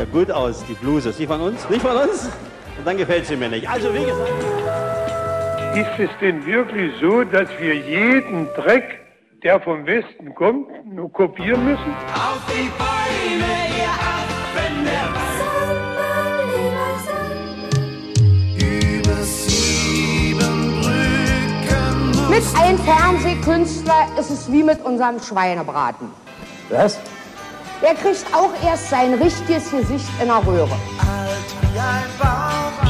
ja gut aus, die Bluse. Ist die von uns? Nicht von uns? Und dann gefällt sie mir nicht. Also wie gesagt. Ist es denn wirklich so, dass wir jeden Dreck, der vom Westen kommt, nur kopieren müssen? Auf die Beine, ihr Affen der Über sieben Brücken Mit einem Fernsehkünstler ist es wie mit unserem Schweinebraten. Was? Der kriegt auch erst sein richtiges Gesicht in der Röhre.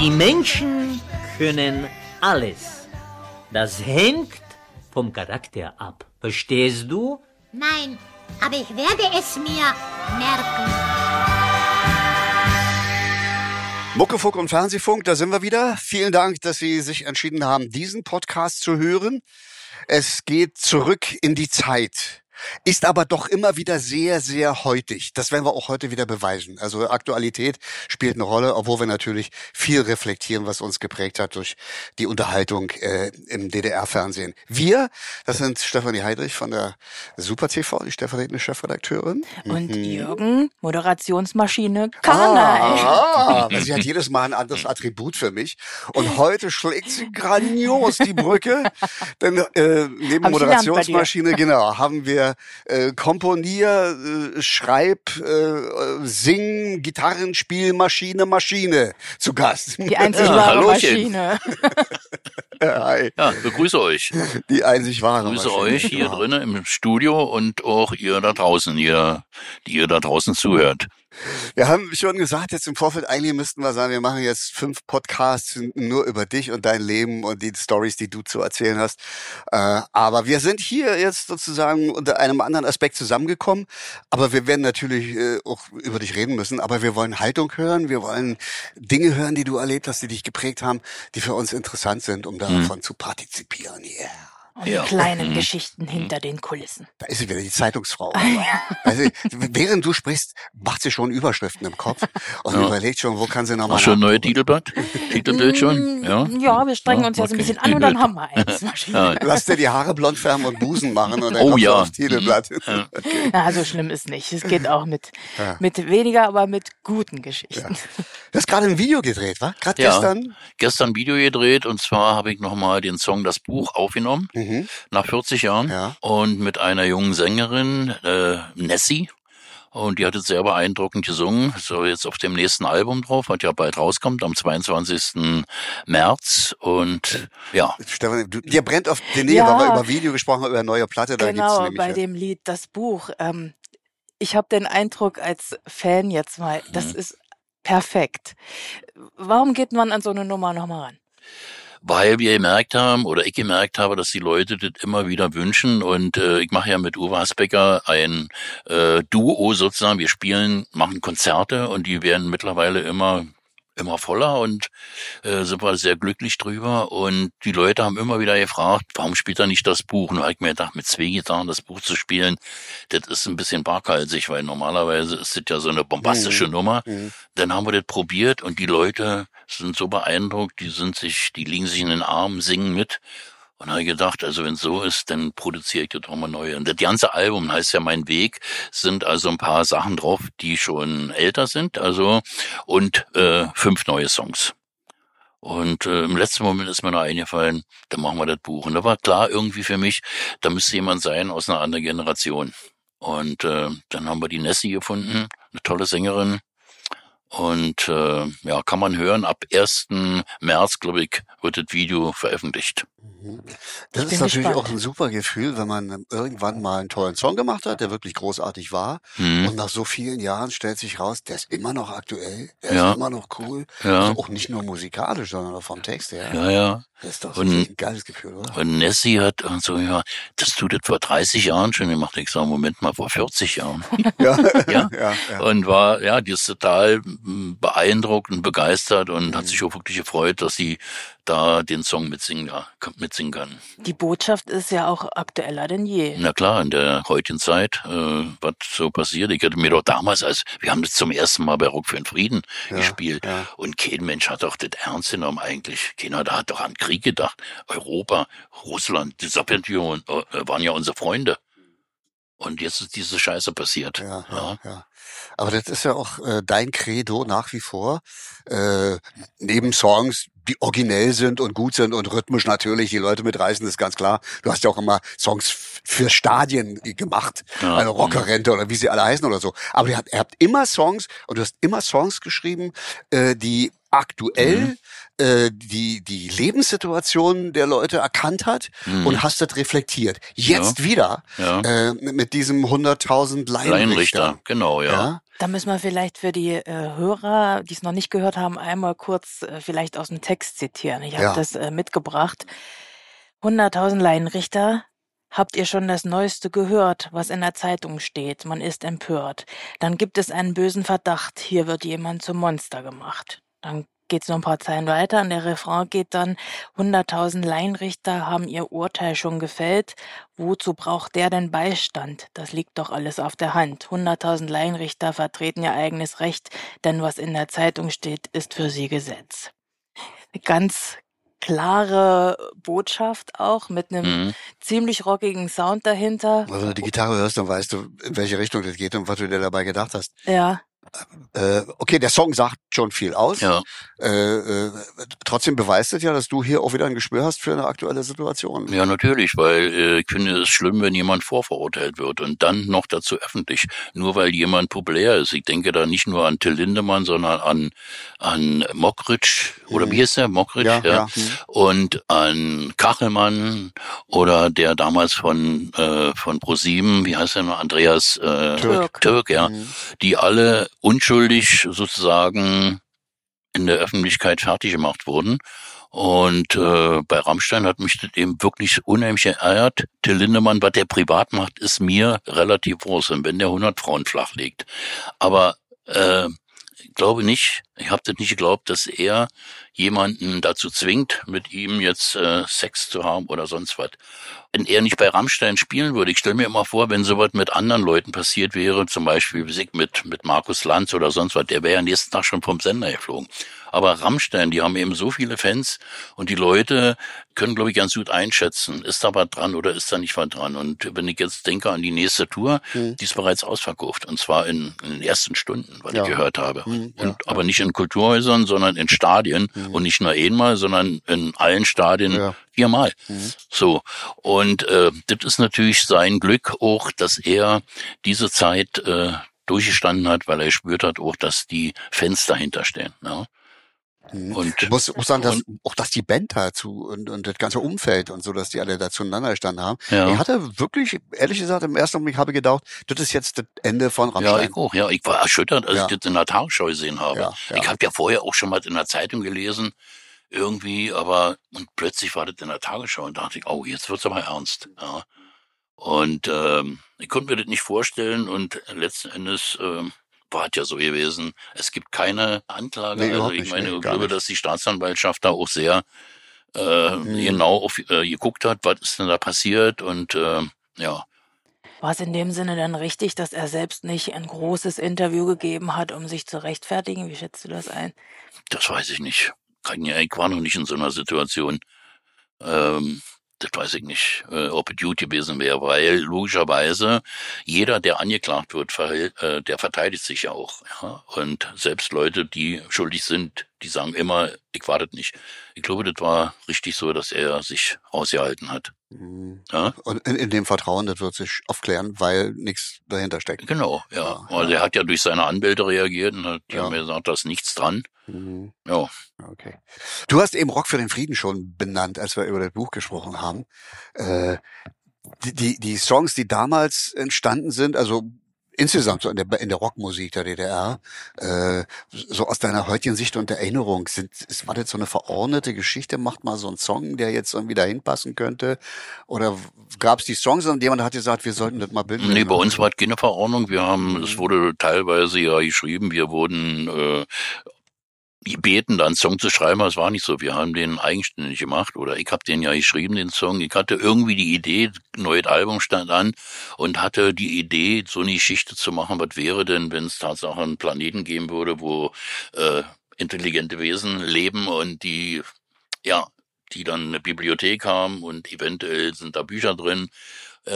Die Menschen können alles. Das hängt vom Charakter ab. Verstehst du? Nein, aber ich werde es mir merken. Muckefunk und Fernsehfunk, da sind wir wieder. Vielen Dank, dass Sie sich entschieden haben, diesen Podcast zu hören. Es geht zurück in die Zeit ist aber doch immer wieder sehr, sehr heutig. Das werden wir auch heute wieder beweisen. Also Aktualität spielt eine Rolle, obwohl wir natürlich viel reflektieren, was uns geprägt hat durch die Unterhaltung äh, im DDR-Fernsehen. Wir, das sind Stefanie Heidrich von der Super TV, die stellvertretende Chefredakteurin. Und mhm. Jürgen, Moderationsmaschine Karneval. Ah, ah, sie hat jedes Mal ein anderes Attribut für mich. Und heute schlägt sie grandios die Brücke. Denn äh, neben Moderationsmaschine, genau, haben wir äh, Komponier, äh, Schreib, äh, Sing, Gitarrenspielmaschine, Maschine zu Gast. Die einzig ja, wahre Maschine. Hi. Ja, begrüße euch. Die einzig wahre Begrüße Maschine. euch hier ja. drinnen im Studio und auch ihr da draußen, ihr, die ihr da draußen zuhört. Wir haben schon gesagt, jetzt im Vorfeld, eigentlich müssten wir sagen, wir machen jetzt fünf Podcasts nur über dich und dein Leben und die Stories, die du zu erzählen hast. Äh, aber wir sind hier jetzt sozusagen unter einem anderen Aspekt zusammengekommen. Aber wir werden natürlich äh, auch über dich reden müssen. Aber wir wollen Haltung hören. Wir wollen Dinge hören, die du erlebt hast, die dich geprägt haben, die für uns interessant sind, um davon mhm. zu partizipieren. Yeah. Und ja. die kleinen mhm. Geschichten hinter den Kulissen. Da ist sie wieder, die Zeitungsfrau. also, während du sprichst, macht sie schon Überschriften im Kopf und ja. überlegt schon, wo kann sie nochmal. Ach, schon ein neues Titelblatt? Titelbild schon? Mm, ja, ja wir strengen uns jetzt okay. ein bisschen an und dann haben wir eins. Ja. Lass dir die Haare blond färben und Busen machen und dann oh, ja. aufs Titelblatt. Mhm. Okay. Na, so schlimm ist nicht. Es geht auch mit, mit weniger, aber mit guten Geschichten. Du hast gerade ein Video gedreht, wa? Gerade gestern? Gestern ein Video gedreht und zwar habe ich nochmal den Song Das Buch aufgenommen. Mhm mhm. nach 40 Jahren ja. und mit einer jungen Sängerin, äh, Nessie. Und die hat es sehr beeindruckend gesungen. So jetzt auf dem nächsten Album drauf, was ja bald rauskommt, am 22. März. Und ja. Stefan, du, dir brennt auf den Nähe, ja, weil wir über Video gesprochen haben, über neue Platte. Da genau, gibt's bei dem Lied Das Buch. Ähm, ich habe den Eindruck als Fan jetzt mal, das mhm. ist perfekt. Warum geht man an so eine Nummer nochmal ran? Weil wir gemerkt haben oder ich gemerkt habe, dass die Leute das immer wieder wünschen und äh, ich mache ja mit Uwe Hasbecker ein äh, Duo sozusagen. Wir spielen, machen Konzerte und die werden mittlerweile immer immer voller und äh, sind wir sehr glücklich drüber. Und die Leute haben immer wieder gefragt, warum spielt er nicht das Buch? Und da habe ich mir gedacht, mit zwei Gitarren das Buch zu spielen, das ist ein bisschen waghalsig, weil normalerweise ist das ja so eine bombastische mhm. Nummer. Mhm. Dann haben wir das probiert und die Leute sind so beeindruckt, die sind sich, die liegen sich in den Armen, singen mit. Und habe gedacht, also wenn so ist, dann produziere ich das doch mal neu. Und das ganze Album heißt ja Mein Weg, sind also ein paar Sachen drauf, die schon älter sind, also und äh, fünf neue Songs. Und äh, im letzten Moment ist mir noch eingefallen, dann machen wir das Buch. Und da war klar irgendwie für mich, da müsste jemand sein aus einer anderen Generation. Und äh, dann haben wir die Nessie gefunden, eine tolle Sängerin, und äh, ja, kann man hören, ab 1. März, glaube ich, wird das Video veröffentlicht. Mhm. Das ist natürlich gespannt. auch ein super Gefühl, wenn man irgendwann mal einen tollen Song gemacht hat, der wirklich großartig war. Mhm. Und nach so vielen Jahren stellt sich raus, der ist immer noch aktuell, der ja. ist immer noch cool. Ja. Also auch nicht nur musikalisch, sondern auch vom Text her. Ja, ja. Das ist doch und, ein geiles Gefühl, oder? Und Nessie hat so, ja, das tut das vor 30 Jahren schon gemacht. Ich sage, Moment mal, vor 40 Jahren. ja. ja? ja, ja. Und war, ja, die ist total beeindruckt und begeistert und mhm. hat sich auch wirklich gefreut, dass sie da den Song mitsingen, mitsingen kann. Die Botschaft ist ja auch aktueller denn je. Na klar, in der heutigen Zeit, äh, was so passiert. Ich hatte mir doch damals, als wir haben das zum ersten Mal bei Rock für den Frieden ja, gespielt ja. und kein Mensch hat doch das ernst genommen eigentlich. Keiner da hat doch an Krieg gedacht. Europa, Russland, die Sowjetunion äh, waren ja unsere Freunde. Und jetzt ist diese Scheiße passiert. Ja, ja, ja. Aber das ist ja auch äh, dein Credo nach wie vor. Äh, neben Songs, die originell sind und gut sind und rhythmisch natürlich die Leute mitreißen, ist ganz klar. Du hast ja auch immer Songs für Stadien gemacht, Ja. also Rockerrente oder wie sie alle heißen oder so. Aber ihr habt, ihr habt immer Songs und du hast immer Songs geschrieben, äh, die aktuell äh, die die Lebenssituation der Leute erkannt hat und hast das reflektiert. Jetzt Ja. wieder Ja. äh, mit diesem 100.000 Laienrichter. Laienrichter, genau, ja. Ja? Da müssen wir vielleicht für die äh, Hörer, die es noch nicht gehört haben, einmal kurz äh, vielleicht aus dem Text zitieren. Ich habe Ja. das äh, mitgebracht. 100.000 Laienrichter. Habt ihr schon das Neueste gehört, was in der Zeitung steht? Man ist empört. Dann gibt es einen bösen Verdacht. Hier wird jemand zum Monster gemacht. Dann geht's noch ein paar Zeilen weiter und der Refrain geht dann, 100.000 Laienrichter haben ihr Urteil schon gefällt. Wozu braucht der denn Beistand? Das liegt doch alles auf der Hand. 100.000 Laienrichter vertreten ihr eigenes Recht, denn was in der Zeitung steht, ist für sie Gesetz. Eine ganz klare Botschaft auch mit einem Mhm. ziemlich rockigen Sound dahinter. Also wenn du die Gitarre hörst, dann weißt du, in welche Richtung das geht und was du dir dabei gedacht hast. Ja, Äh, okay, der Song sagt schon viel aus. Ja. Äh, äh, trotzdem beweist es ja, dass du hier auch wieder ein Gespür hast für eine aktuelle Situation. Ja, natürlich, weil äh, ich finde es schlimm, wenn jemand vorverurteilt wird und dann noch dazu öffentlich, nur weil jemand populär ist. Ich denke da nicht nur an Till Lindemann, sondern an an Mockridge oder wie ist der Mockridge, Ja, ja, ja, hm. und an Kachelmann oder der damals von äh, von ProSieben, wie heißt der noch, Andreas äh, Türk. Türk, ja, Mhm. die alle unschuldig sozusagen in der Öffentlichkeit fertig gemacht wurden. Und äh, bei Rammstein hat mich das eben wirklich unheimlich geärgert. Till Lindemann, was der privat macht, ist mir relativ groß. Wenn der 100 Frauen flachlegt. Aber äh, glaube nicht, ich habe das nicht geglaubt, dass er jemanden dazu zwingt, mit ihm jetzt äh, Sex zu haben oder sonst was. Wenn er nicht bei Rammstein spielen würde, ich stelle mir immer vor, wenn sowas mit anderen Leuten passiert wäre, zum Beispiel mit, mit Markus Lanz oder sonst was, der wäre ja nächsten Tag schon vom Sender geflogen. Aber Rammstein, die haben eben so viele Fans und die Leute können, glaube ich, ganz gut einschätzen, ist da was dran oder ist da nicht was dran. Und wenn ich jetzt denke an die nächste Tour, die ist bereits ausverkauft. Und zwar in, in den ersten Stunden, was Ja. ich gehört habe. Mhm, ja, und, aber nicht in Kulturhäusern, sondern in Stadien. Und nicht nur einmal, sondern in allen Stadien Ja. viermal. So. Und äh, das ist natürlich sein Glück auch, dass er diese Zeit äh, durchgestanden hat, weil er spürt hat auch, dass die Fans dahinter stehen. Ja. Und Ich muss, muss sagen, dass, und- auch dass die Band dazu und, und das ganze Umfeld und so, dass die alle da zueinander gestanden haben. Ja. Ich hatte wirklich, ehrlich gesagt, im ersten Augenblick habe ich gedacht, das ist jetzt das Ende von Ja, Rammstein. ich auch. Ja, ich war erschüttert, als Ja. ich das in der Tagesschau gesehen habe. Ja, ja. Ich habe ja vorher auch schon mal in der Zeitung gelesen, irgendwie, aber und plötzlich war das in der Tagesschau und dachte ich, oh, jetzt wird's aber ernst. Ja. Und ähm, ich konnte mir das nicht vorstellen und letzten Endes ähm, war es ja so gewesen. Es gibt keine Anklage. Nee, also ich nicht, meine, nee, ich glaube, nicht. dass die Staatsanwaltschaft da auch sehr äh, genau auf, äh, geguckt hat, was ist denn da passiert und äh, ja. War es in dem Sinne dann richtig, dass er selbst nicht ein großes Interview gegeben hat, um sich zu rechtfertigen? Wie schätzt du das ein? Das weiß ich nicht. Ich war noch nicht in so einer Situation. Ähm, das weiß ich nicht, äh, ob es gut gewesen wäre, weil logischerweise jeder, der angeklagt wird, äh, der verteidigt sich auch. Ja? Und selbst Leute, die schuldig sind, die sagen immer, ich war das nicht. Ich glaube, das war richtig so, dass er sich ausgehalten hat. Mhm. Ja? Und in, in dem Vertrauen, das wird sich aufklären, weil nichts dahinter steckt. Genau, ja. Ja, Also er hat ja durch seine Anwälte reagiert und hat, die Ja. haben mir gesagt, da ist nichts dran. Mhm. Ja. Okay. Du hast eben Rock für den Frieden schon benannt, als wir über das Buch gesprochen haben. Äh, die, die, die Songs, die damals entstanden sind, also insgesamt so in der, in der Rockmusik der DDR, äh, so aus deiner heutigen Sicht und Erinnerung, sind, ist, war das so eine verordnete Geschichte? Macht mal so einen Song, der jetzt irgendwie dahin passen könnte? Oder gab es die Songs und jemand hat gesagt, wir sollten das mal bilden? Nee, bei uns war es keine Verordnung. Wir haben, es wurde teilweise ja geschrieben, wir wurden äh, gebeten, da einen Song zu schreiben, aber es war nicht so. Wir haben den eigenständig gemacht oder ich habe den ja geschrieben, den Song. Ich hatte irgendwie die Idee, neues Album stand an und hatte die Idee, so eine Geschichte zu machen. Was wäre denn, wenn es tatsächlich einen Planeten geben würde, wo äh, intelligente Wesen leben und die, ja, die dann eine Bibliothek haben und eventuell sind da Bücher drin äh,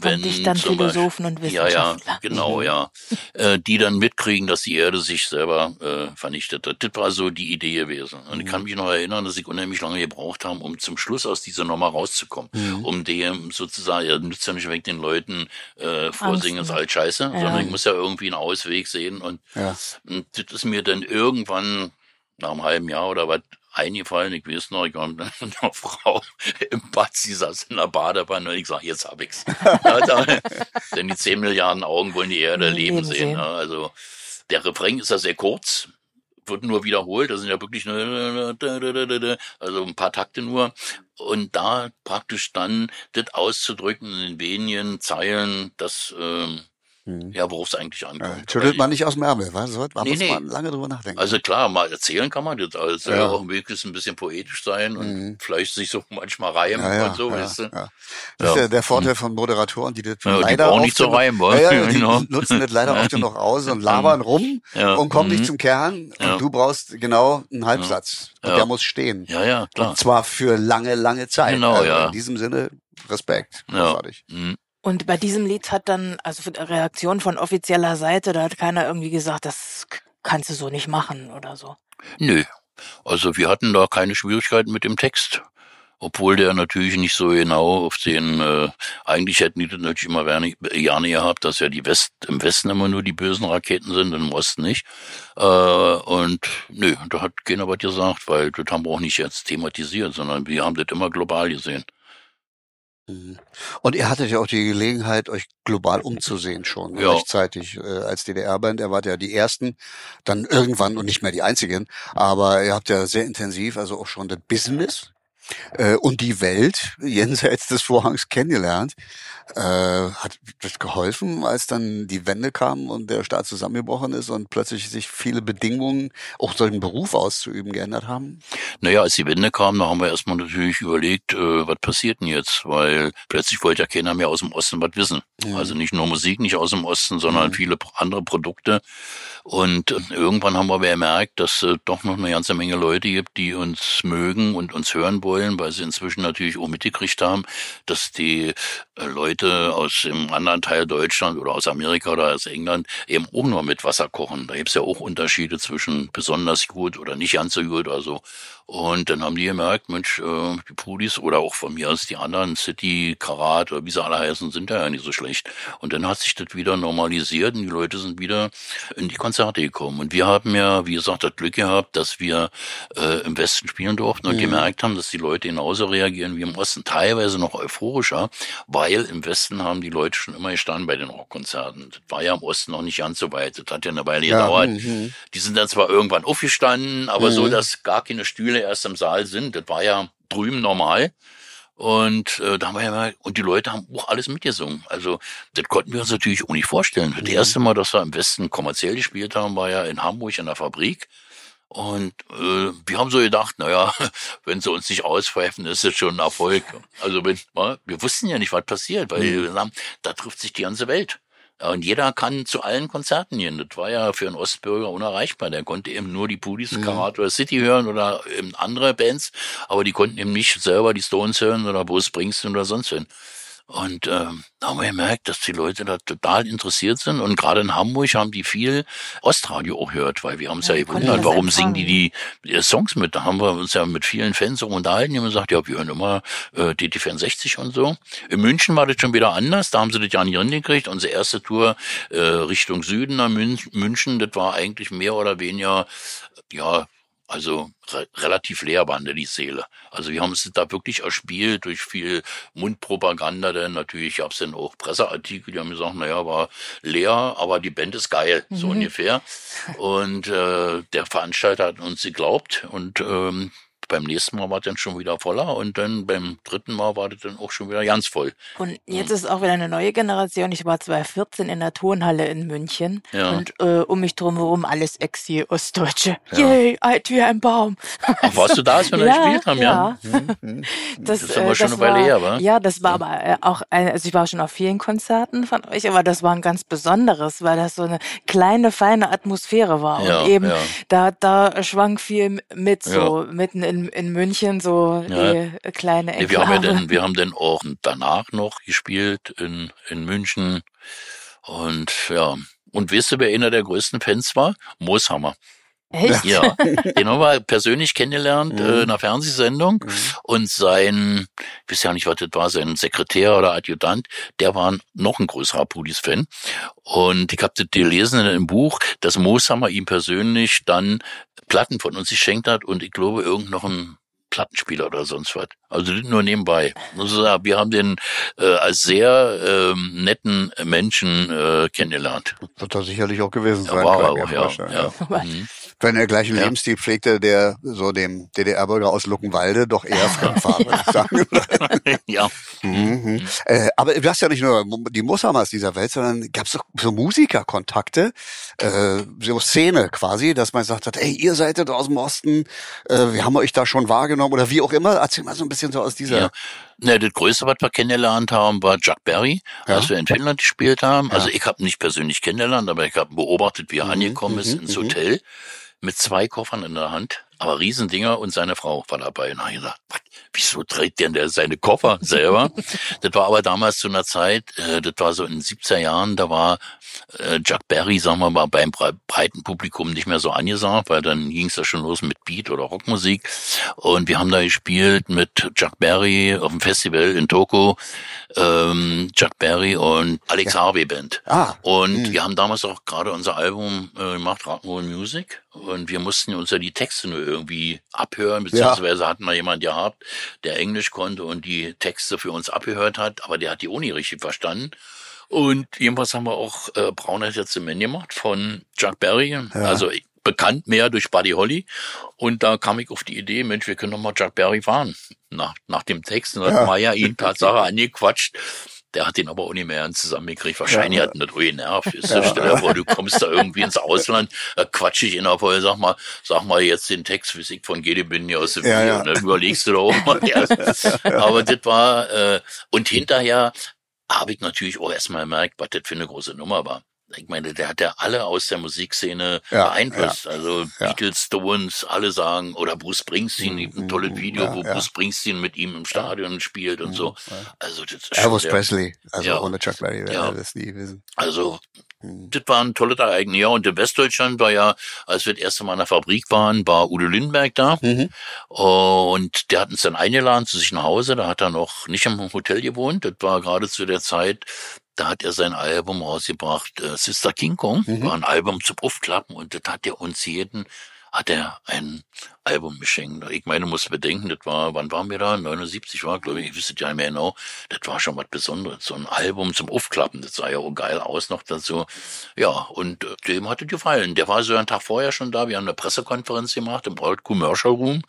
wenn Dichtern, zum Beispiel- Philosophen und Ja, ja, Wissenschaftlern. genau, ja. Äh, die dann mitkriegen, dass die Erde sich selber äh, vernichtet hat. Das war so die Idee gewesen. Und ich kann mich noch erinnern, dass ich unheimlich lange gebraucht habe, um zum Schluss aus dieser Nummer rauszukommen. Um dem sozusagen, ja, nützt ja nicht weg den Leuten äh, vorsingen, ist ne? alt scheiße, Ja. sondern ich muss ja irgendwie einen Ausweg sehen. Und, Ja. und das ist mir dann irgendwann nach einem halben Jahr oder was eingefallen. Ich weiß noch, ich war mit einer Frau im Bad, sie saß in der Badewanne und ich sag, jetzt hab ich's. Denn die 10 Milliarden Augen wollen die Erde leben, Leben sehen. sehen. Ja, also der Refrain ist ja sehr kurz, wird nur wiederholt, das sind ja wirklich nur, also ein paar Takte nur. Und da praktisch dann das auszudrücken in den wenigen Zeilen, das, ähm, ja, worauf es eigentlich Ja, ankommt. schüttelt Weil- man nicht aus dem Ärmel, was? Da Nee, muss nee. man lange drüber nachdenken. also klar, mal erzählen kann man das, also Ja. auch möglichst ein bisschen poetisch sein und vielleicht sich so manchmal reimen ja, ja, und so, ja, weißt du. ja. Das ist Ja. der, der Vorteil von Moderatoren, die das Ja, leider oft nicht nur- reimen, wa? ja, ja, die Genau. nutzen das leider oft nur noch aus und labern rum Ja. und kommen nicht Mhm. zum Kern. Ja. Und du brauchst genau einen Halbsatz. Und Ja. der muss stehen. Ja, ja, klar. Und zwar für lange, lange Zeit. Genau, also ja. In diesem Sinne, Respekt. Ja. Großartig. Mhm. Und bei diesem Lied hat dann, also Reaktion von offizieller Seite, da hat keiner irgendwie gesagt, das kannst du so nicht machen oder so. Nö. Also wir hatten da keine Schwierigkeiten mit dem Text. Obwohl der natürlich nicht so genau auf den, äh, eigentlich hätten die das natürlich immer gerne gehabt, dass ja die West, im Westen immer nur die bösen Raketen sind, im Osten nicht. Äh, und nö, da hat keiner was gesagt, weil das haben wir auch nicht jetzt thematisiert, sondern wir haben das immer global gesehen. Mhm. Und ihr hattet ja auch die Gelegenheit, euch global umzusehen schon Ja. rechtzeitig äh, als DDR-Band. Ihr wart ja die ersten, dann irgendwann und nicht mehr die einzigen, aber ihr habt ja sehr intensiv, also auch schon das Business äh, und die Welt jenseits des Vorhangs kennengelernt. Äh, hat das geholfen, als dann die Wende kam und der Staat zusammengebrochen ist und plötzlich sich viele Bedingungen, auch solchen Beruf auszuüben, geändert haben? Naja, als die Wende kam, da haben wir erstmal natürlich überlegt, äh, was passiert denn jetzt? Weil plötzlich wollte ja keiner mehr aus dem Osten was wissen. Mhm. Also nicht nur Musik, nicht aus dem Osten, sondern viele pro- andere Produkte. Und äh, irgendwann haben wir bemerkt, dass es doch noch eine ganze Menge Leute gibt, die uns mögen und uns hören wollen, weil sie inzwischen natürlich auch mitgekriegt haben, dass die äh, Leute aus dem anderen Teil Deutschland oder aus Amerika oder aus England eben auch nur mit Wasser kochen. Da gibt's ja auch Unterschiede zwischen besonders gut oder nicht ganz so gut. Also und dann haben die gemerkt, Mensch, äh, die Pudis oder auch von mir aus die anderen, City, Karat oder wie sie alle heißen, sind ja nicht so schlecht. Und dann hat sich das wieder normalisiert und die Leute sind wieder in die Konzerte gekommen. Und wir haben ja, wie gesagt, das Glück gehabt, dass wir äh, im Westen spielen durften und gemerkt haben, dass die Leute genauso reagieren wie im Osten, teilweise noch euphorischer, weil im Westen haben die Leute schon immer gestanden bei den Rockkonzerten. Das war ja im Osten noch nicht ganz so weit. Das hat ja eine Weile Ja, gedauert. mhm. Die sind dann zwar irgendwann aufgestanden, aber so, Mhm. dass gar keine Stühle erst im Saal sind. Das war ja drüben normal. Und äh, da haben wir ja mal, und die Leute haben auch alles mitgesungen. Also das konnten wir uns natürlich auch nicht vorstellen. Das erste Mal, dass wir im Westen kommerziell gespielt haben, war ja in Hamburg in der Fabrik. Und äh, wir haben so gedacht, naja, wenn sie uns nicht auspfeifen, ist das schon ein Erfolg. Also wenn, wir wussten ja nicht, was passiert, weil wir sagen, da trifft sich die ganze Welt. Und jeder kann zu allen Konzerten gehen. Das war ja für einen Ostbürger unerreichbar. Der konnte eben nur die Pudis, Karat oder City hören oder eben andere Bands, aber die konnten eben nicht selber die Stones hören oder Bruce Springsteen oder sonst wen. Und ähm, da haben wir gemerkt, dass die Leute da total interessiert sind. Und gerade in Hamburg haben die viel Ostradio auch gehört, weil wir haben uns ja, Ja, gewundert, warum singen die, die die Songs mit. Da haben wir uns ja mit vielen Fans auch unterhalten. Die haben gesagt, ja, wir hören immer äh, DT64 und so. In München war das schon wieder anders. Da haben sie das ja nicht hingekriegt. Unsere erste Tour äh, Richtung Süden nach Mün München, das war eigentlich mehr oder weniger, ja, also re relativ leer waren da die Seele. Also wir haben es da wirklich erspielt durch viel Mundpropaganda, denn natürlich gab es dann auch Presseartikel, die haben gesagt, naja, war leer, aber die Band ist geil, so ungefähr. Und äh, der Veranstalter hat uns geglaubt und ähm, beim nächsten Mal war es dann schon wieder voller und dann beim dritten Mal war das dann auch schon wieder ganz voll. Und jetzt ist auch wieder eine neue Generation. Ich war 2014 in der Turnhalle in München Ja. und äh, um mich drumherum alles Exil Ostdeutsche. Yay, alt wie ein Baum. Ach, warst du da, als wir da gespielt haben, ja? Das, Das ist aber schon eine war, Weile her, wa? Ja, das war aber äh, auch, ein, also ich war schon auf vielen Konzerten von euch, aber das war ein ganz besonderes, weil das so eine kleine, feine Atmosphäre war. Ja, und eben, ja. da, da schwang viel mit, so mitten in in, in München so Ja. die äh, kleine Nee, wir haben ja dann, wir haben dann auch danach noch gespielt in, in München. Und ja. Und weißt du, wer einer der größten Fans war? Mooshammer. Echt? Ja, den haben wir persönlich kennengelernt äh, in einer Fernsehsendung und sein, ich weiß ja nicht, was das war, sein Sekretär oder Adjutant, der war noch ein größerer Pudis-Fan und ich habe das gelesen in einem Buch, dass Mooshammer ihm persönlich dann Platten von uns geschenkt hat und ich glaube irgend noch ein Plattenspieler oder sonst was. Also das nur nebenbei. Also, ja, wir haben den äh, als sehr ähm, netten Menschen äh, kennengelernt. Wird er sicherlich auch gewesen Ja, sein. war kann er auch, ja. vorstellen, ja. Mhm. Wenn er gleichen Ja. Lebensstil pflegte, der so dem DDR-Bürger aus Luckenwalde doch eher fremd war, würde ich sagen. ja. Mhm. Äh, aber du hast ja nicht nur die Mooshammers dieser Welt, sondern gab es auch so Musikerkontakte, äh, so Szene quasi, dass man sagt hat, ey, ihr seid ja aus dem Osten, äh, wir haben euch da schon wahrgenommen oder wie auch immer. Erzähl mal so ein bisschen so aus dieser. Ja. Ne, das Größte, was wir kennengelernt haben, war Chuck Berry, Ja. als wir in Finnland gespielt haben. Ja. Also ich habe nicht persönlich kennengelernt, aber ich habe beobachtet, wie er angekommen ist mhm, ins mhm. Hotel mit zwei Koffern in der Hand, aber Riesendinger und seine Frau war dabei. Und da ich gesagt, was, wieso trägt denn der seine Koffer selber? das war aber damals zu einer Zeit, äh, das war so in den 70er Jahren, da war äh, Chuck Berry, sagen wir mal, beim bre- breiten Publikum nicht mehr so angesagt, weil dann ging es ja schon los mit Beat oder Rockmusik. Und wir haben da gespielt mit Chuck Berry auf dem Festival in Toko, ähm, Chuck Berry und Alex Harvey Band. Ah. Und wir haben damals auch gerade unser Album äh, gemacht, Rock'n'Roll Music. Und wir mussten uns ja die Texte nur irgendwie abhören, beziehungsweise hatten wir jemand gehabt, der Englisch konnte und die Texte für uns abgehört hat, aber der hat die nicht richtig verstanden. Und jedenfalls haben wir auch äh, Braune Herz im gemacht von Chuck Berry, also bekannt mehr durch Buddy Holly. Und da kam ich auf die Idee, Mensch, wir können doch mal Chuck Berry fahren. Nach, nach dem Text. Und hat Maya ihn Tatsache angequatscht. Der hat den aber auch nicht mehr zusammengekriegt. Wahrscheinlich hat ihn das auch genervt. Weißt du? Stell dir vor, du kommst da irgendwie ins Ausland, da quatsch ich ihn vorher, sag mal, sag mal jetzt den Text, wie ich von Gede bin hier aus dem Ja, Video. ja. Und dann überlegst du da auch mal. Ja. Aber das war, äh, und hinterher habe ich natürlich auch erstmal gemerkt, was das für eine große Nummer war. Ich meine, der hat ja alle aus der Musikszene Ja, beeinflusst. Also ja. Beatles, Stones, alle sagen, oder Bruce Springsteen, gibt ein tolles Video, ja, wo ja. Bruce Springsteen mit ihm im Stadion spielt und so. Also das ist Elvis Presley, also Ja. ohne Chuck Berry wäre Ja. das nie gewesen. Also, das war ein tolles Ereignis. Ja, und in Westdeutschland war ja, als wir das erste Mal in der Fabrik waren, war Udo Lindenberg da. Mhm. Und der hat uns dann eingeladen zu sich nach Hause. Da hat er noch nicht im Hotel gewohnt. Das war gerade zu der Zeit, da hat er sein Album rausgebracht, äh, Sister King Kong. Mhm. War ein Album zum Aufklappen und das hat er uns jeden, hat er ein Album geschenkt. Ich meine, muss bedenken, das war, wann waren wir da? 79 war, glaube ich, ich wüsste ja nicht mehr genau. Das war schon was Besonderes. So ein Album zum Aufklappen, das sah ja auch geil aus noch dazu. Ja, und äh, dem hat es gefallen. Der war so einen Tag vorher schon da. Wir haben eine Pressekonferenz gemacht im Old Commercial Room.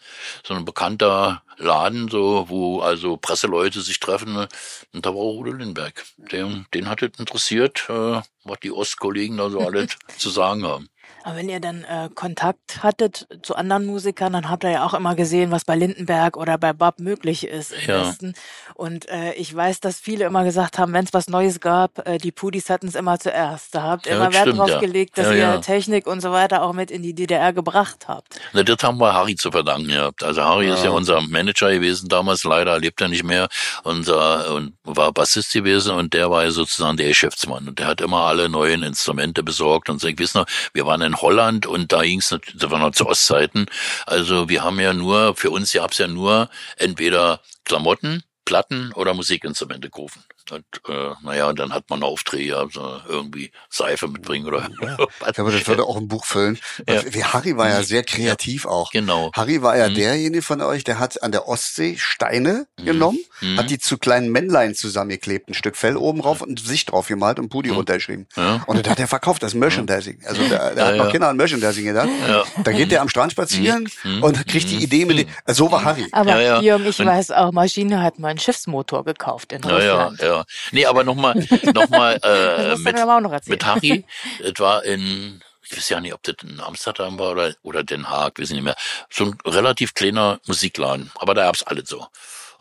So ein bekannter Laden, so, wo also Presseleute sich treffen. ne? Und da war auch Udo Lindenberg. Den, den hat es interessiert, äh, was die Ostkollegen da so alles zu sagen haben. Aber wenn ihr dann äh, Kontakt hattet zu anderen Musikern, dann habt ihr ja auch immer gesehen, was bei Lindenberg oder bei Bob möglich ist im Ja. Westen. Und äh, ich weiß, dass viele immer gesagt haben, wenn es was Neues gab, äh, die Pudis hatten es immer zuerst. Da habt ihr Ja, immer Wert stimmt, drauf ja. gelegt, dass ihr. Technik und so weiter auch mit in die DDR gebracht habt. Na, das haben wir Harry zu verdanken gehabt. Also Harry ist ja unser Manager gewesen damals, leider lebt er nicht mehr. Unser und war Bassist gewesen und der war ja sozusagen der Geschäftsmann. Und der hat immer alle neuen Instrumente besorgt und so. Ich weiß noch, wir waren in Holland und da ging es noch zu Ostzeiten. Also wir haben ja nur, für uns gab's ja nur entweder Klamotten, Platten oder Musikinstrumente kaufen. Und, äh, naja, und dann hat man Aufträge, also irgendwie Seife mitbringen oder Ich glaube, das würde auch ein Buch füllen. Ja. Wie Harry war ja sehr kreativ auch. Genau. Harry war ja Mhm. derjenige von euch, der hat an der Ostsee Steine genommen, Mhm. hat die zu kleinen Männlein zusammengeklebt, ein Stück Fell oben drauf und Gesicht drauf gemalt und Pudi runtergeschrieben. Mhm. Ja. Und das hat er verkauft, das Merchandising. Also der, der Ja, hat noch ja. Kinder an Merchandising gedacht. Ja. Da geht der am Strand spazieren und kriegt die Idee mit dem, also so war Harry. Aber Ja, ja. Jürgen, ich Und- weiß auch, Maschine hat mal einen Schiffsmotor gekauft in Ja, ja, Russland. Ja. Nee, aber nochmal, noch mal, Das äh, mit, mit Harry, das war in, ich weiß ja nicht, ob das in Amsterdam war oder, oder Den Haag, weiß ich nicht mehr. So ein relativ kleiner Musikladen. Aber da gab's alles so.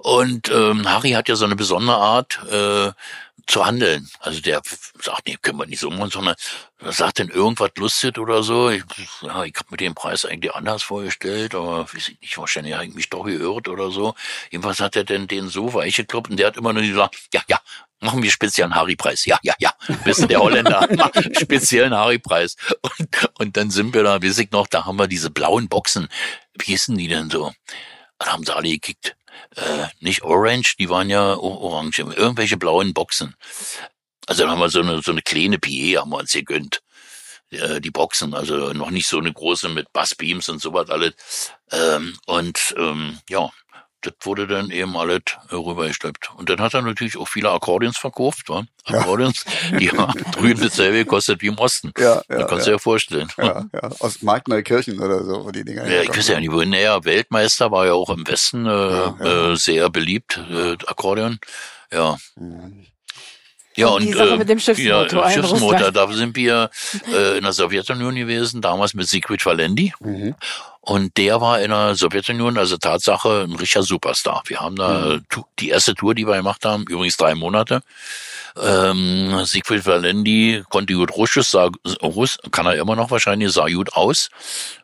Und ähm, Harry hat ja so eine besondere Art äh, zu handeln. Also der sagt, nee, können wir nicht so machen, sondern er sagt dann irgendwas lustig oder so. Ich, ja, ich habe mir den Preis eigentlich anders vorgestellt, aber weiß ich nicht, wahrscheinlich habe ich mich doch geirrt oder so. Jedenfalls hat er denn den so weich gekloppt und der hat immer nur gesagt, ja, ja, machen wir speziellen Harry-Preis. Ja, ja, ja. Bist du der Holländer? Speziellen Harry-Preis. Und, und dann sind wir da, weiß ich noch, da haben wir diese blauen Boxen. Wie hießen die denn so? Da haben sie alle gekickt. Äh, nicht Orange, die waren ja orange. Irgendwelche blauen Boxen. Also dann haben wir so eine, so eine kleine PE haben wir uns gegönnt. Äh, die Boxen, also noch nicht so eine große mit Bassbeams und sowas alles. Ähm, und ähm, ja, das wurde dann eben alles äh, rübergeschleppt. Und dann hat er natürlich auch viele Akkordeons verkauft, wa? Akkordeons, die haben drüben dasselbe gekostet wie im Osten. Ja, da ja, kannst du ja. dir vorstellen. Ja, ja, aus Markneukirchen oder so, wo die Dinger Ja, ich weiß ja nicht, wo er Weltmeister war ja auch im Westen äh, ja. Äh, sehr beliebt, äh, Akkordeon. Ja. Ja, Und und, die Sache äh, mit dem Schiffsmotor Ja, Schiffsmotor, da sind wir äh, in der Sowjetunion gewesen, damals mit Siegfried Valendi. Mhm. Und der war in der Sowjetunion, also Tatsache, ein richtiger Superstar. Wir haben da Mhm. die erste Tour, die wir gemacht haben, übrigens drei Monate. Ähm, Siegfried Valendi konnte gut Russisch, sah, Russ, kann er immer noch wahrscheinlich, sah gut aus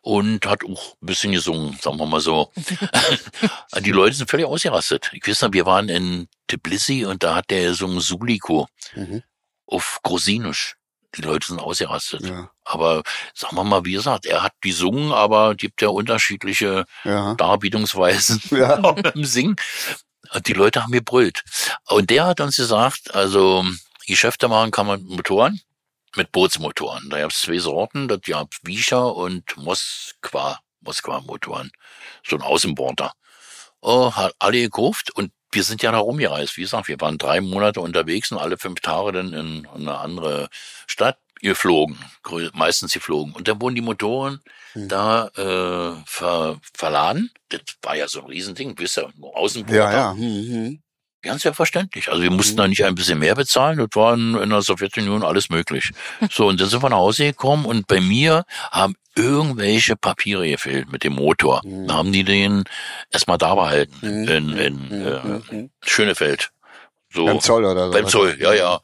und hat auch ein bisschen gesungen, sagen wir mal so. die Leute sind völlig ausgerastet. Ich weiß noch, wir waren in Tbilisi und da hat der gesungen Suliko Mhm. auf Grosinisch. Die Leute sind ausgerastet. Ja. Aber sagen wir mal, wie gesagt, er hat gesungen, aber gibt ja unterschiedliche Ja. Darbietungsweisen Ja. beim Singen. Und die Leute haben gebrüllt. Und der hat uns gesagt, also Geschäfte machen kann man mit Motoren, mit Bootsmotoren. Da gab es zwei Sorten, das gab Wischer und Moskwa, Moskwa-Motoren. So ein Außenborder. Oh, hat alle gekauft und wir sind ja da rumgereist. Wie gesagt, wir waren drei Monate unterwegs und alle fünf Tage dann in eine andere Stadt geflogen, meistens geflogen. Und dann wurden die Motoren Hm. da äh, ver, verladen. Das war ja so ein Riesending, wisst ihr, Außenborder. Ja, ja. Mhm. Ganz selbstverständlich. Also wir mussten da nicht ein bisschen mehr bezahlen. Das war in, der Sowjetunion alles möglich. So, und dann sind wir nach Hause gekommen und bei mir haben irgendwelche Papiere gefehlt mit dem Motor. Da haben die den erstmal da behalten in, in äh, Schönefeld. So, Beim Zoll oder so. beim Zoll, ja, ja.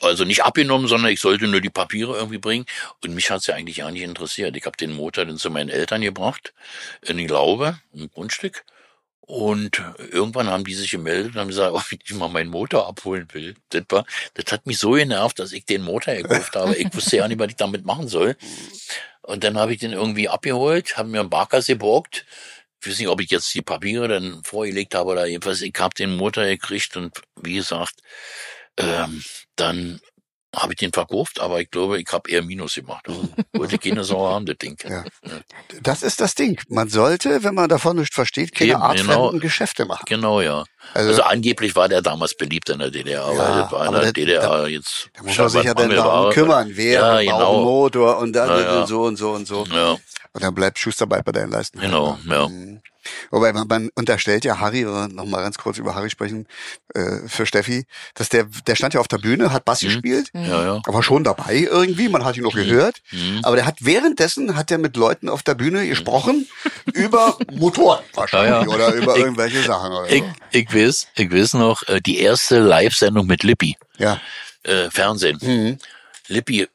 Also nicht abgenommen, sondern ich sollte nur die Papiere irgendwie bringen. Und mich hat's ja eigentlich gar nicht interessiert. Ich habe den Motor dann zu meinen Eltern gebracht, in die Laube, im Grundstück. Und irgendwann haben die sich gemeldet und haben gesagt, ob ich mal meinen Motor abholen will. Das, war, das hat mich so genervt, dass ich den Motor gekauft habe. Ich wusste ja nicht, was ich damit machen soll. Und dann habe ich den irgendwie abgeholt, habe mir einen Barkas geborgt. Ich weiß nicht, ob ich jetzt die Papiere dann vorgelegt habe oder jedenfalls, ich habe den Motor gekriegt und wie gesagt, ähm, dann habe ich den verkauft, aber ich glaube, ich habe eher Minus gemacht. Also, wollte keine Sau haben, das Ding. Ja. Das ist das Ding. Man sollte, wenn man davon nicht versteht, keine Eben, artfremden genau. Geschäfte machen. Genau, ja. Also- Also, angeblich war der damals beliebt in der DDR, aber Ja, das war in der das- DDR jetzt. Da muss man sich ja dann darum kümmern. Wer ja, genau. Motor und dann Ja, ja. und so und so und so. Ja, Und dann bleibt Schuster bei bei deinen Leisten. genau, ja. Wobei man, man unterstellt ja Harry, wenn wir noch mal ganz kurz über Harry sprechen, äh, für Steffi, dass der, der stand ja auf der Bühne, hat Bass gespielt, Ja, ja. aber schon dabei irgendwie, man hat ihn noch gehört. Aber der hat währenddessen, hat er mit Leuten auf der Bühne gesprochen über Motoren wahrscheinlich Ja, oder über Ich- irgendwelche Sachen. Oder Ich, so. ich weiß, ich weiß noch, äh, die erste Live-Sendung mit Lippi, Ja. äh, Fernsehen. Mhm. Lippi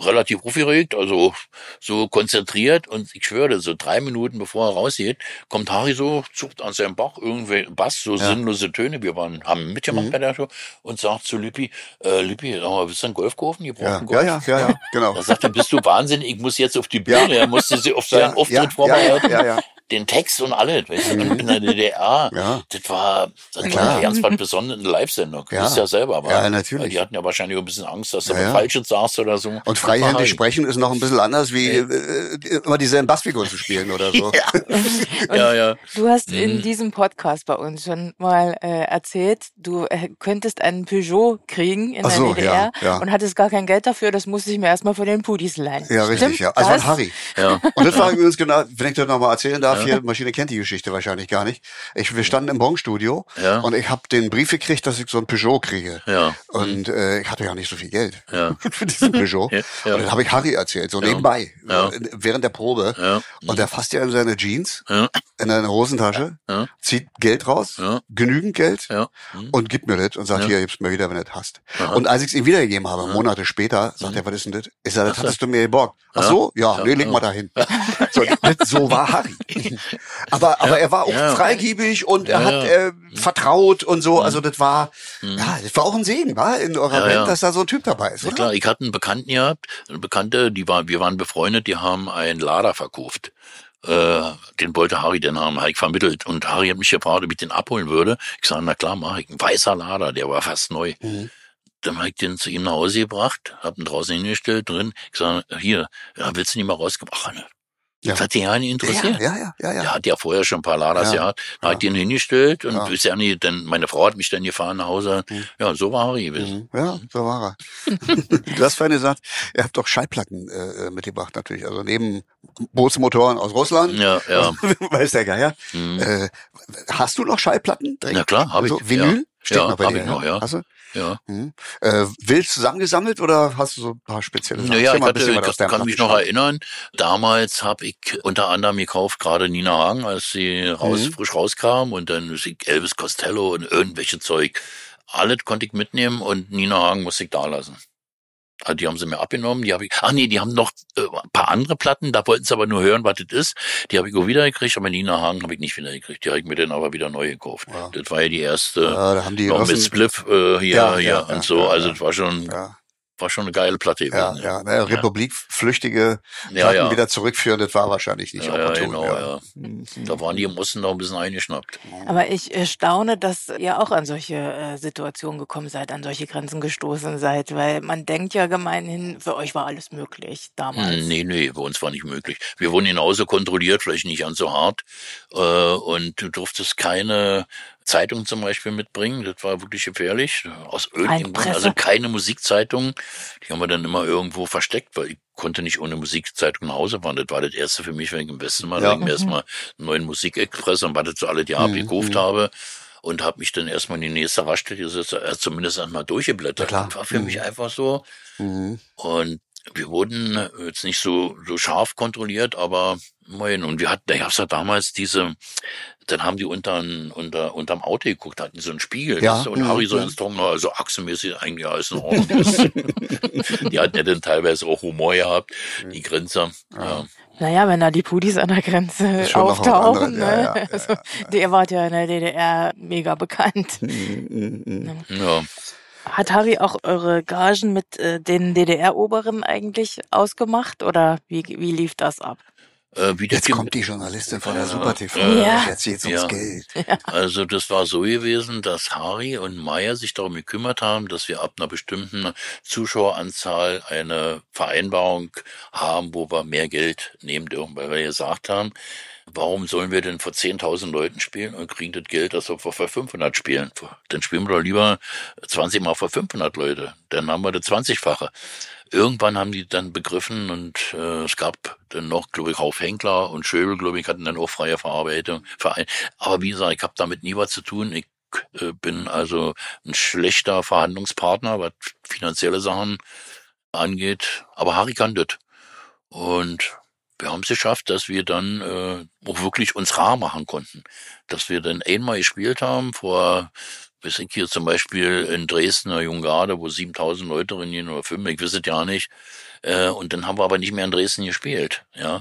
relativ aufgeregt, also so konzentriert und ich schwöre, so drei Minuten bevor er rausgeht, kommt Harry so, zuckt an seinem Bach irgendwie Bass, so sinnlose Töne, wir waren, haben Mhm. mitgemacht bei der Show und sagt zu Lippi, äh, Lippi, sag mal, bist du ein Golf kaufen? Ihr braucht Ja, einen ja, Golf. ja, ja, ja, genau. Da sagt er, bist du wahnsinnig, ich muss jetzt auf die Bühne, Ja. er musste sich auf seinen Ja, Auftritt ja, ja, vorbereiten. ja, ja. Den Text und alles, weißt du, und in der DDR, Ja. das war, das klar. war ganz was Besonderes, eine Live-Sendung. Ja. Ja. Ist ja selber, aber Ja, natürlich. Die hatten ja wahrscheinlich auch ein bisschen Angst, dass du Ja, ja, ja. Falsches sagst oder so. Und freihändig sprechen ist noch ein bisschen anders wie äh, immer dieselben Bassfiguren zu spielen oder so. Ja, ja. Du hast Mhm. in diesem Podcast bei uns schon mal äh, erzählt, du äh, könntest einen Peugeot kriegen in Ach der so, DDR ja, ja. und hattest gar kein Geld dafür, das musste ich mir erstmal von den Pudis leihen. Ja, richtig, Stimmt ja. Also das? von Harry. Ja. Und das war übrigens genau, wenn ich das nochmal erzählen darf, hier, Maschine kennt die Geschichte wahrscheinlich gar nicht. Ich, wir standen im Bonstudio Ja. und ich habe den Brief gekriegt, dass ich so ein Peugeot kriege. Ja. Und äh, ich hatte ja nicht so viel Geld Ja. für diesen Peugeot. Ja. Und dann habe ich Harry erzählt, so nebenbei, äh, während der Probe. Und der fasst ja in seine Jeans in eine Hosentasche, zieht Geld raus, genügend Geld und gibt mir das und sagt, hier, gib's mir wieder, wenn du das hast. Aha. Und als ich es ihm wiedergegeben habe. Monate später, sagt er, was ist denn das? Ich sage, das hattest du mir geborgt. Ach so? Ja, nee, leg mal dahin. So, so war Harry. Aber, aber er war auch Ja. freigebig und er Ja, hat ja. äh, vertraut und so. Also das war, ja, das war auch ein Segen, war in eurer Ja, Band, ja. dass da so ein Typ dabei ist, Ja, oder? klar, ich hatte einen Bekannten gehabt, eine Bekannte, die war, wir waren befreundet, die haben einen Lader verkauft. Äh, den wollte Harry den haben, habe ich vermittelt. Und Harry hat mich gefragt, ob ich den abholen würde. Ich sage, na klar, mach ich. Ein weißer Lader, der war fast neu. Mhm. Dann habe ich den zu ihm nach Hause gebracht, hab ihn draußen hingestellt, drin. Ich sage, hier, ja, willst du nicht mal rausgeben? Ach, ne. Das hat ja nicht interessiert. Ja, ja, ja, ja. Der hat ja vorher schon ein paar Laders Ja. gehabt. Da hab ich den hingestellt und ist ja nicht, denn meine Frau hat mich dann gefahren nach Hause. Mhm. Ja, so war Harry gewesen. Mhm. Ja, so war er. du hast vorhin gesagt, ihr habt doch Schallplatten äh, mitgebracht natürlich. Also neben Bootsmotoren aus Russland, Ja, ja. weiß der Geier. Mhm. Äh, hast du noch Schallplatten? direkt? Na klar, hab ich. Also Vinyl? Steht Ja, noch bei hab dir, ich noch, ja. Hast du? Ja. Mhm. Äh, wild zusammengesammelt oder hast du so ein paar spezielle Sachen? Naja, ich, hatte, ich deinem kann mich noch erinnern, damals habe ich unter anderem gekauft, gerade Nina Hagen, als sie raus, Mhm. frisch rauskam und dann Elvis Costello und irgendwelche Zeug. Alles konnte ich mitnehmen und Nina Hagen musste ich da lassen. Also die haben sie mir abgenommen, die habe ich, ach nee, die haben noch äh, ein paar andere Platten, da wollten sie aber nur hören, was das ist. Die habe ich auch wieder gekriegt, aber Nina Hagen habe ich nicht wieder gekriegt. Die habe ich mir dann aber wieder neu gekauft. Ja. Das war ja die erste, Ja, da haben die noch mit Spliff äh, hier, Ja, hier ja, und ja, so. ja, also ja. das war schon, Ja, war schon eine geile Platte ja, ja. Naja, Republik, Flüchtige Ja, Platten ja. wieder zurückführen, das war wahrscheinlich nicht Ja, ja, opportun. genau, ja. Da waren die im Osten noch ein bisschen eingeschnappt. Aber ich äh, staune, dass ihr auch an solche äh, Situationen gekommen seid, an solche Grenzen gestoßen seid, weil man denkt ja gemeinhin, für euch war alles möglich damals. Hm, Nee, nee, bei uns war nicht möglich. Wir wurden genauso kontrolliert, vielleicht nicht ganz so hart. Äh, und du durftest keine Zeitung zum Beispiel mitbringen. Das war wirklich gefährlich. Aus irgendeinem Grund. Also keine Musikzeitung. Die haben wir dann immer irgendwo versteckt, weil ich konnte nicht ohne Musikzeitung nach Hause fahren. Das war das erste für mich, wenn ich im Westen war. Ja. Da ich mir erstmal einen neuen Musikexpress und was das so alle die Mhm, abgekauft habe. Und habe mich dann erstmal in die nächste Raststätte gesetzt, äh, zumindest einmal durchgeblättert. Ja, klar. Das war für mich einfach so, Mhm. und wir wurden äh, jetzt nicht so, so scharf kontrolliert, aber immerhin. Und wir hatten, da gab's ja damals diese, dann haben die unter, unter, unterm Auto geguckt, hatten so einen Spiegel. Ja, das- Und mhm, Harry so ja. ins Ton, also achsenmäßig eigentlich alles in Ordnung. die hatten ja dann teilweise auch Humor gehabt, die Grenzer. Ja. Naja, wenn da die Pudis an der Grenze auftauchen, anderes, ja, ne? ja, ja, also, der war ja in der DDR mega bekannt. ja. Hat Harry auch eure Gagen mit äh, den DDR-Oberen eigentlich ausgemacht oder wie, wie lief das ab? Äh, wie das Jetzt ge- kommt die Journalistin von der Ja. Super TV. Ja. Jetzt geht's ums Ja. Geld. Also das war so gewesen, dass Harry und Meier sich darum gekümmert haben, dass wir ab einer bestimmten Zuschaueranzahl eine Vereinbarung haben, wo wir mehr Geld nehmen dürfen, weil wir gesagt haben, warum sollen wir denn vor 10.000 Leuten spielen und kriegen das Geld, das wir vor 500 spielen? Dann spielen wir doch lieber 20 Mal vor 500 Leute, dann haben wir das 20-fache. Irgendwann haben die dann begriffen und äh, es gab dann noch, glaube ich, Hauf Henkler und Schöbel, glaube ich, hatten dann auch freie Verarbeitung. Aber wie gesagt, ich habe damit nie was zu tun. Ich äh, bin also ein schlechter Verhandlungspartner, was finanzielle Sachen angeht. Aber Harry kann das. Und wir haben es geschafft, dass wir dann äh, auch wirklich uns rar machen konnten. Dass wir dann einmal gespielt haben vor, weiß ich hier zum Beispiel in Dresden, der Junggarde, wo 7000 Leute drin gehen oder fünf, ich weiß es ja nicht. Äh, und dann haben wir aber nicht mehr in Dresden gespielt, ja.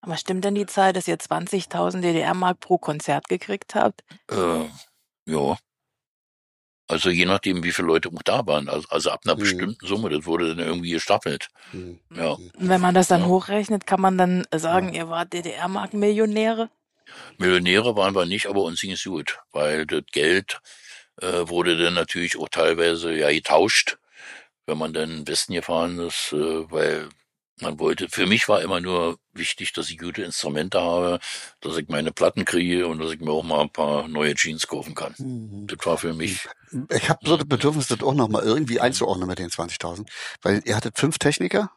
Aber stimmt denn die Zahl, dass ihr 20.000 DDR-Mark pro Konzert gekriegt habt? Äh, ja. Also je nachdem, wie viele Leute auch da waren. Also, also ab einer Mhm. bestimmten Summe, das wurde dann irgendwie gestaffelt. Mhm. Ja. Und wenn man das dann Ja. hochrechnet, kann man dann sagen, ihr wart DDR-Mark-Millionäre? Millionäre waren wir nicht, aber uns ging es gut, weil das Geld äh, wurde dann natürlich auch teilweise ja getauscht, wenn man dann in den Westen gefahren ist, äh, weil man wollte, für mich war immer nur wichtig, dass ich gute Instrumente habe, dass ich meine Platten kriege und dass ich mir auch mal ein paar neue Jeans kaufen kann. Mhm. Das war für mich, Ich habe so das Bedürfnis, das auch nochmal irgendwie einzuordnen mit den 20.000. Weil ihr hattet fünf Techniker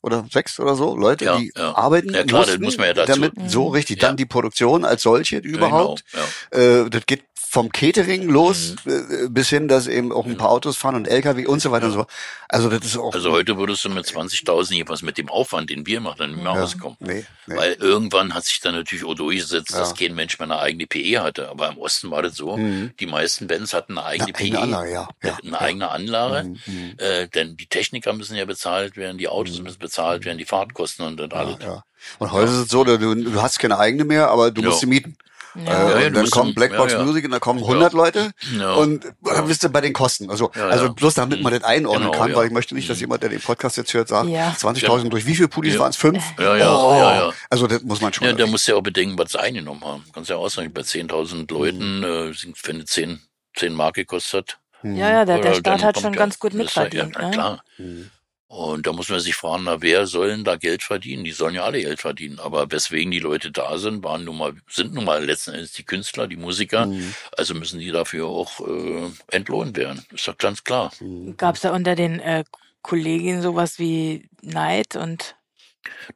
oder sechs oder so Leute, Ja, die ja. arbeiten Ja, klar, das mussten, muss man ja dazu- damit so richtig dann die Produktion als solche überhaupt. Genau, Äh, das geht vom Catering los äh, bis hin, dass eben auch ein paar Autos fahren und LKW und so weiter und so. Also das ist auch Also heute würdest du mit 20.000 jedenfalls mit dem Aufwand, den wir machen, nicht mehr rauskommen. nee, nee. Weil irgendwann hat sich dann natürlich auch durchgesetzt, dass kein Mensch mehr eine eigene PE hatte. Aber im Osten war das so, die meisten Bands hatten eine eigene Eine eigene PE. Anlage, ja, ja, eine eigene Anlage. Mhm, Äh, denn die Techniker müssen ja bezahlt werden, die Autos müssen bezahlt werden, die Fahrtkosten und das alles. ja. Und heute ist es so, du, du hast keine eigene mehr, aber du musst Ja. sie mieten. Ja. Äh, Ja, ja, und dann dann- Blackbox ja, ja. Music und da kommen 100 Leute Ja. und dann bist du bei den Kosten. Also, Ja, also ja. bloß damit man das einordnen Genau, kann, ja. weil ich möchte nicht, dass jemand, der den Podcast jetzt hört, sagt, Ja. 20.000 durch wie viele Pudis Ja. waren es? Fünf? Ja, ja, oh, ja, ja. Also das muss man schon. Ja, da musst du ja auch bedenken, was sie eingenommen haben. Kannst ja auch sagen, bei 10.000 Mhm. Leuten, äh, sind, wenn es 10, 10 Mark gekostet. Ja, ja, der, der Staat dann hat kommt schon ja- ganz gut ja- mitverdient. Ja, na ne? klar. Mhm. Und da muss man sich fragen, na, wer soll denn da Geld verdienen? Die sollen ja alle Geld verdienen. Aber weswegen die Leute da sind, waren nun mal, sind nun mal letzten Endes die Künstler, die Musiker. Mhm. Also müssen die dafür auch äh, entlohnt werden. Ist doch ganz klar. Gab es da unter den äh, Kolleginnen sowas wie Neid und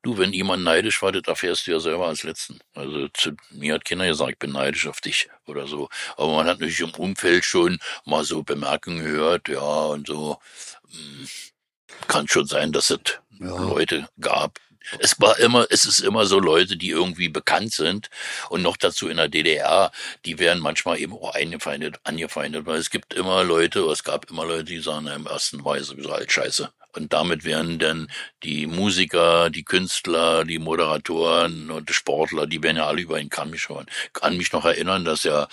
Du, wenn jemand neidisch war, das erfährst du ja selber als Letzten. Also zu mir hat keiner gesagt, ich bin neidisch auf dich oder so. Aber man hat natürlich im Umfeld schon mal so Bemerkungen gehört, ja, und so. Hm, Kann schon sein, dass es Leute gab. Es war immer, es ist immer so Leute, die irgendwie bekannt sind und noch dazu in der DDR, die werden manchmal eben auch eingefeindet, angefeindet, weil es gibt immer Leute, es gab immer Leute, die sagen, im ersten ich sowieso halt scheiße. Und damit werden dann die Musiker, die Künstler, die Moderatoren und die Sportler, die werden ja alle über einen Kamm geschoren. Kann mich noch erinnern, dass ja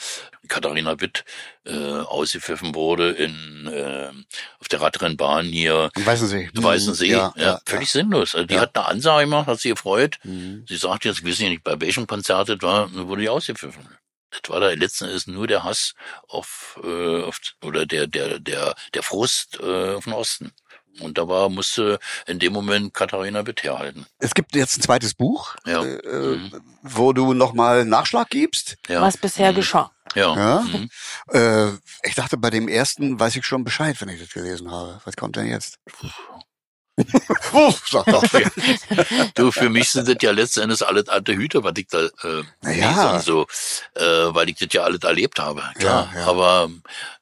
Katharina Witt äh, ausgepfiffen wurde in äh, auf der Radrennbahn hier. Weißensee. Weißensee, Ja, ja, ja, völlig ja. sinnlos. Also die. Mhm. hat eine Ansage gemacht, hat sie gefreut. Sie sagt jetzt, weiß ja nicht, bei welchem Konzert das war, wurde die ausgepfiffen. Das war da letzten Endes nur der Hass auf, äh, auf oder der, der, der, der Frust äh, auf den Osten. Und da war, musste in dem Moment Katharina Witt herhalten. Es gibt jetzt ein zweites Buch, Ja. äh, Mhm. wo du nochmal Nachschlag gibst. Ja. was bisher Mhm. geschah. Ja. Ja. Mhm. Äh, ich dachte, bei dem ersten weiß ich schon Bescheid, wenn ich das gelesen habe. Was kommt denn jetzt? Uff, sagt er. Du, für mich sind das ja letzten Endes alles alte Hüter, was ich da äh, Na lese ja. und so, äh, weil ich das ja alles erlebt habe, klar. Ja, ja. Aber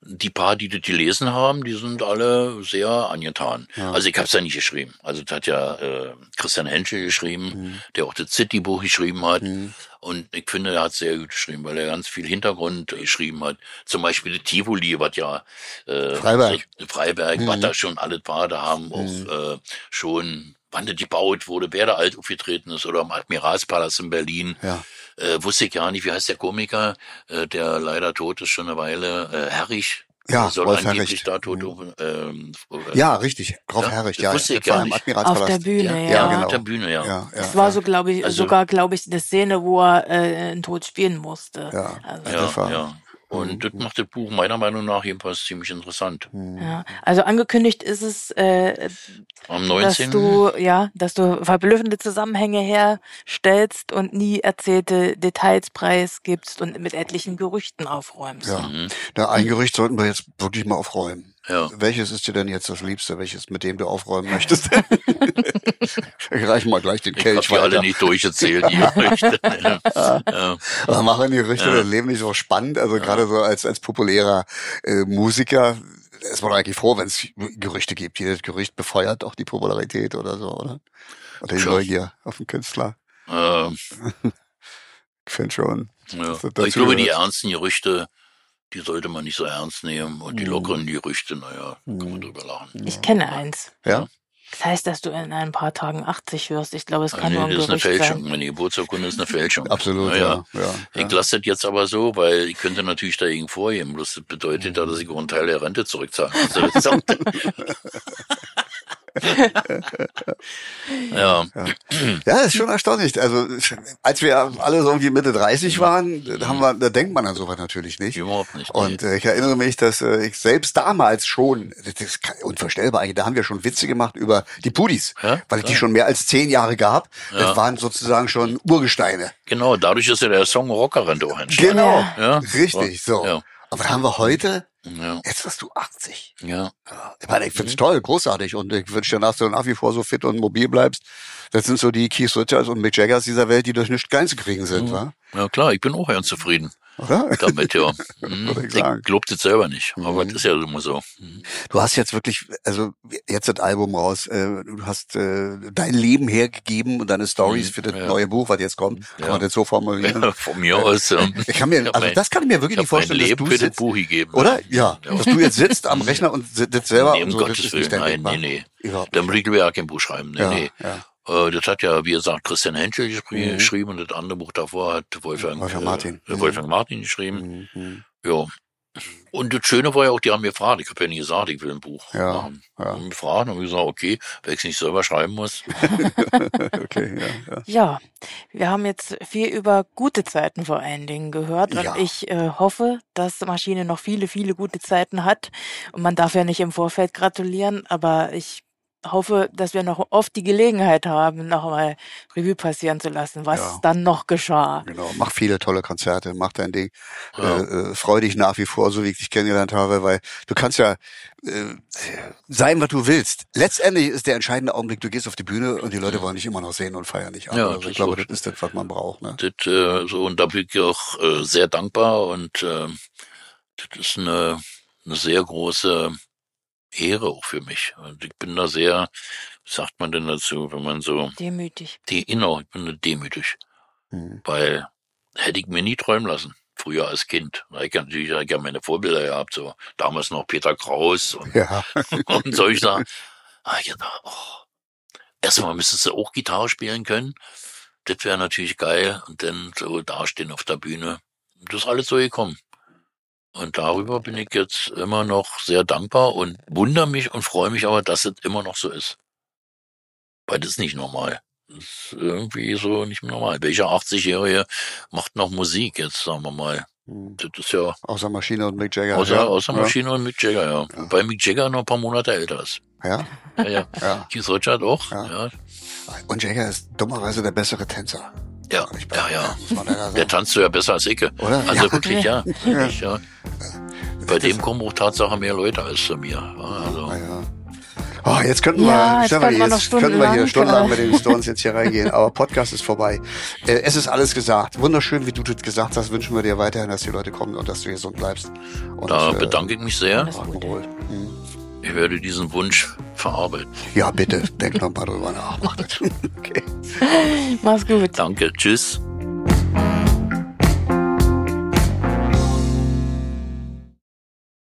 die paar, die das gelesen haben, die sind alle sehr angetan. Also ich habe es ja nicht geschrieben. Also das hat ja äh, Christian Henschel geschrieben, Mhm. der auch das City-Buch geschrieben hat. Und ich finde, er hat sehr gut geschrieben, weil er ganz viel Hintergrund geschrieben hat. Zum Beispiel die Tivoli, was ja äh, Freiberg. so- Freiberg, Mhm. was da schon alles war, da haben auch äh, schon, wann das gebaut wurde, wer da alt aufgetreten ist oder am Admiralspalast in Berlin. Ja. Äh, wusste ich gar nicht, wie heißt der Komiker, äh, der leider tot ist schon eine Weile, äh, Herrich. Ja, soll Rolf angeblich Herrich. da tot ähm, Ja, richtig. Rolf Ja, Herrich, das ja. wusste ich Das gar nicht. Auf der Bühne, ja. Ja, genau. auf der Bühne, ja. Ja, ja, Es war so, glaube ich, Also- sogar, glaube ich, eine Szene, wo er äh, einen Tod spielen musste. Ja. Also, Ja, das Ja, Und das macht das Buch meiner Meinung nach jedenfalls ziemlich interessant. ja. also angekündigt ist es, äh, Am dass 19. du, ja, dass du verblüffende Zusammenhänge herstellst und nie erzählte Details preisgibst und mit etlichen Gerüchten aufräumst. Ja. Na, ein Gerücht sollten wir jetzt wirklich mal aufräumen. Ja. Welches ist dir denn jetzt das Liebste? Welches, mit dem du aufräumen möchtest? ich reiche mal gleich den Ich habe Kelch die alle weiter. nicht durchgezählt, die Gerüchte. ja. ja. Aber machen die Gerüchte Ja. das Leben nicht so spannend? Also gerade so als, als populärer äh, Musiker ist man eigentlich froh, wenn es Gerüchte gibt. Jedes Gerücht befeuert auch die Popularität oder so, oder? Oder die. Neugier auf den Künstler. Ähm, Ich finde schon. ja. Ich glaube, die ernsten Gerüchte, die sollte man nicht so ernst nehmen. Und die Mhm. lockeren Gerüchte, naja, kann man drüber lachen. Ich kenne eins. Ja? Das heißt, dass du in ein paar Tagen 80 wirst. Ich glaube, es Ah, kann nee, nur ein das ist eine Fälschung. sein. Meine Geburtsurkunde ist eine Fälschung. Absolut, Naja. ja. ja, Ich lasse das jetzt aber so, weil ich könnte natürlich dagegen vorgehen. Bloß das bedeutet ja, dass ich auch einen Teil der Rente zurückzahle. Also auch- ja. Ja, ist schon erstaunlich. Also als wir alle so irgendwie Mitte 30 waren, da haben wir, da denkt man an sowas natürlich nicht. Überhaupt nicht. Und äh, ich erinnere mich, dass äh, ich selbst damals schon, das ist unvorstellbar eigentlich, da haben wir schon Witze gemacht über die Pudis, Ja, weil es die schon mehr als zehn Jahre gab. Ja. Das waren sozusagen schon Urgesteine. Genau, dadurch ist ja der Song Rockerrente auch entstanden. Genau, Ja. richtig. So. Ja. Aber was haben wir heute? Ja, Jetzt wirst du 80. ja. Ja, ich meine, ich find's toll, großartig. Und ich wünsche dir, dass du nach wie vor so fit und mobil bleibst. Das sind so die Keith Richards und Mick Jaggers dieser Welt, die durch nichts zu kriegen sind, wa? Ja klar, ich bin auch ganz zufrieden oder? damit, ja. Hm, Würde ich ich sagen. glaub das selber nicht, aber das ist ja immer so. Du hast jetzt wirklich, also jetzt das Album raus, äh, du hast äh, dein Leben hergegeben und deine Stories für das ja. neue Buch, was jetzt kommt, kann Ja. man das so formulieren. Von mir aus. ähm, Ich kann mir, also das kann ich mir wirklich ich nicht hab mein vorstellen, dass Leben du für das sitzt, Buch gegeben. oder? Ja, dass du jetzt sitzt am Rechner und si- das selber Nee, um und so, das Gottes Willen, nein, nee, nee. Überhaupt Dann nicht. würde ich ja kein Buch schreiben. Nee, Ja, nee. Äh, Das hat ja, wie gesagt, Christian Henschel Mhm. geschrieben und das andere Buch davor hat Wolfgang, Wolfgang äh, Martin. äh, Mhm. Wolfgang Martin geschrieben. Mhm. Ja. Und das Schöne war ja auch, die haben mir gefragt, ich habe ja nie gesagt, ich will ein Buch Ja, machen. ja. Haben mich gefragt und gesagt, okay, wenn ich nicht selber schreiben muss. Okay, ja, ja. Ja, wir haben jetzt viel über gute Zeiten vor allen Dingen gehört und Ja. ich äh, hoffe, dass die Maschine noch viele, viele gute Zeiten hat. Und man darf ja nicht im Vorfeld gratulieren, aber ich hoffe, dass wir noch oft die Gelegenheit haben, nochmal Revue passieren zu lassen, was Ja. dann noch geschah. Genau, mach viele tolle Konzerte, mach dein Ding. Ja. Äh, äh, freu dich nach wie vor, so wie ich dich kennengelernt habe, weil du kannst ja äh, sein, was du willst. Letztendlich ist der entscheidende Augenblick, du gehst auf die Bühne und die Leute wollen dich immer noch sehen und feiern dich an. Ja, also ich glaube, ist das ist das, was man braucht. Ne? Das, äh, so, und da bin ich auch äh, sehr dankbar und äh, das ist eine, eine sehr große Ehre auch für mich. Und ich bin da sehr, sagt man denn dazu, wenn man so, Demütig. die, genau, ich bin da demütig. Mhm. Weil hätte ich mir nie träumen lassen. Früher als Kind. Da Ich hab natürlich ich ja meine Vorbilder gehabt, so damals noch Peter Kraus und, Ja, und solche Sachen. Ah, ich dachte, oh, erstmal müsstest du auch Gitarre spielen können. Das wäre natürlich geil. Und dann so dastehen auf der Bühne. Das ist alles so gekommen. Und darüber bin ich jetzt immer noch sehr dankbar und wundere mich und freue mich aber, dass es immer noch so ist. Weil das ist nicht normal. Das ist irgendwie so nicht mehr normal. Welcher 80-Jährige macht noch Musik jetzt, sagen wir mal? Mhm. Das ist ja außer Maschine und Mick Jagger. außer, ja. außer Maschine und Mick Jagger, ja. Wobei Mick Jagger noch ein paar Monate älter ist. Ja, Ja, ja. ja. Keith Richard auch. Ja. Ja, ja. Und Jagger ist dummerweise der bessere Tänzer. Ja, Ich ja. ja. Der tanzt so ja besser als ich. Oder? Also Ja. wirklich, ja. Wirklich, ja. Bei dem kommen auch Tatsache mehr Leute als zu mir. Ja, Also, Ah, ja. Oh, jetzt könnten wir, Ja, jetzt Stefan, wir jetzt könnten wir hier stundenlang, mit den Stones jetzt hier reingehen, aber Podcast ist vorbei. Äh, es ist alles gesagt. Wunderschön, wie du das gesagt hast. Wünschen wir dir weiterhin, dass die Leute kommen und dass du gesund bleibst. Und, da äh, bedanke ich mich sehr. Alles Gute. Ich werde diesen Wunsch verarbeiten. Ja, bitte, denk noch mal drüber nach. Okay. Mach's gut. Danke. Tschüss.